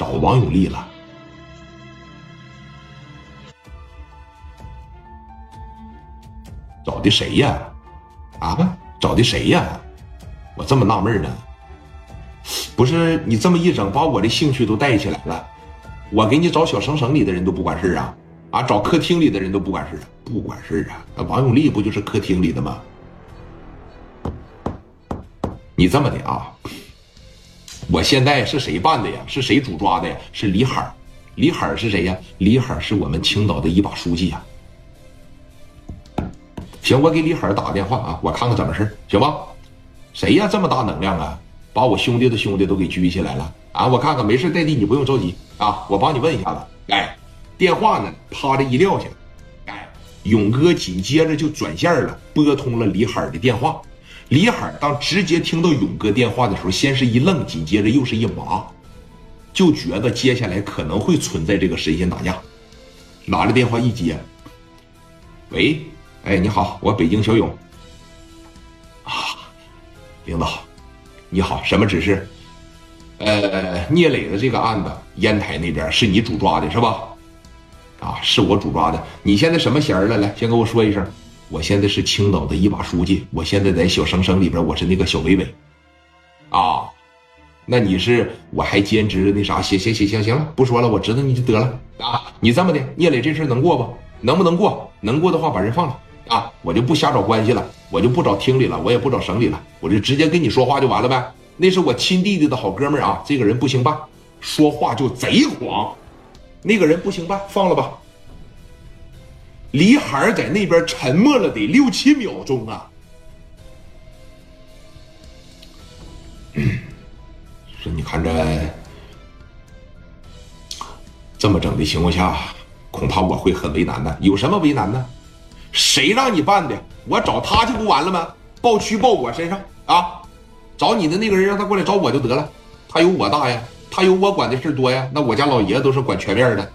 找王永利了。找的谁呀？啊，找的谁呀？我这么纳闷呢。不是你这么一整，把我的兴趣都带起来了。我给你找小省省里的人都不管事啊，啊，找客厅里的人都不管事，不管事啊。那王永利不就是客厅里的吗？你这么的啊？我现在是谁办的呀？是谁主抓的呀？是李海李海是谁呀？李海是我们青岛的一把书记呀。行，我给李海打个电话啊，我看看怎么事行吧？谁呀？这么大能量啊？把我兄弟的兄弟都给拘起来了啊！我看看，没事，代弟你不用着急啊，我帮你问一下子。哎，电话呢？啪的一撂下，哎，勇哥紧接着就转线了，拨通了李海的电话。李海当直接听到勇哥电话的时候，先是一愣，紧接着又是一麻，就觉得接下来可能会存在这个神仙打架。拿着电话一接，喂。哎，你好，我北京小勇。啊，领导，你好，什么指示？呃，聂磊的这个案子，烟台那边是你主抓的是吧？啊，是我主抓的。你现在什么衔儿了？来，先跟我说一声。我现在是青岛的一把书记，我现在在小省省里边，我是那个小伟伟。啊，那你是？我还兼职那啥？行行行行行了，不说了，我知道你就得了。啊，你这么的，聂磊这事能过不？能不能过？能过的话，把人放了。啊，我就不瞎找关系了，我就不找厅里了，我也不找省里了，我就直接跟你说话就完了呗。那是我亲弟弟的好哥们儿啊，这个人不行办，说话就贼狂，那个人不行办，放了吧。李海在那边沉默了得六七秒钟啊，说你看这这么整的情况下，恐怕我会很为难的。有什么为难呢？谁让你办的？我找他去不完了吗？报区报我身上啊！找你的那个人让他过来找我就得了。他有我大呀，他有我管的事多呀。那我家老爷子都是管全面的。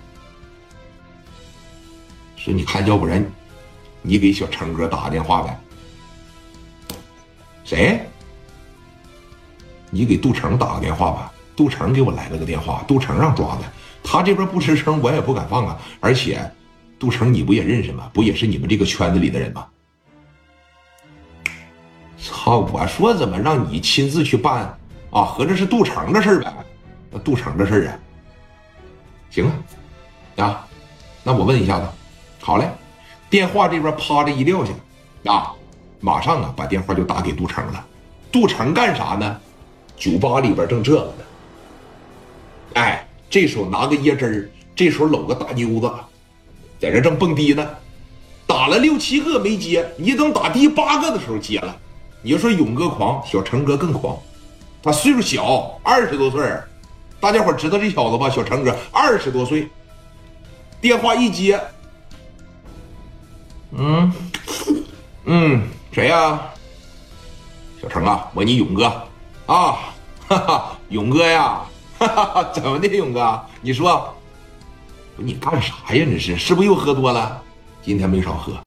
说你看，要不然你给小成哥打个电话呗？谁？你给杜成打个电话吧。杜成给我来了个电话，杜成让抓的。他这边不吱声，我也不敢放啊。而且。杜成，你不也认识吗？不也是你们这个圈子里的人吗？操！我说怎么让你亲自去办啊？合着是杜成的事儿呗？那杜成的事儿啊？行啊，啊，那我问一下子，好嘞。电话这边啪的一撂下，啊，马上啊把电话就打给杜成了。杜成干啥呢？酒吧里边正这个呢。哎，这手拿个椰汁儿，这手搂个大妞子。在这正蹦迪呢，打了六七个没接，你等打第八个的时候接了。你说勇哥狂，小成哥更狂。他岁数小，二十多岁大家伙知道这小子吧？小成哥二十多岁，电话一接，嗯嗯，谁呀？小程啊，我你勇哥啊，哈哈，勇哥呀，哈哈，怎么的，勇哥？你说。不你干啥呀？这是是不是又喝多了？今天没少喝。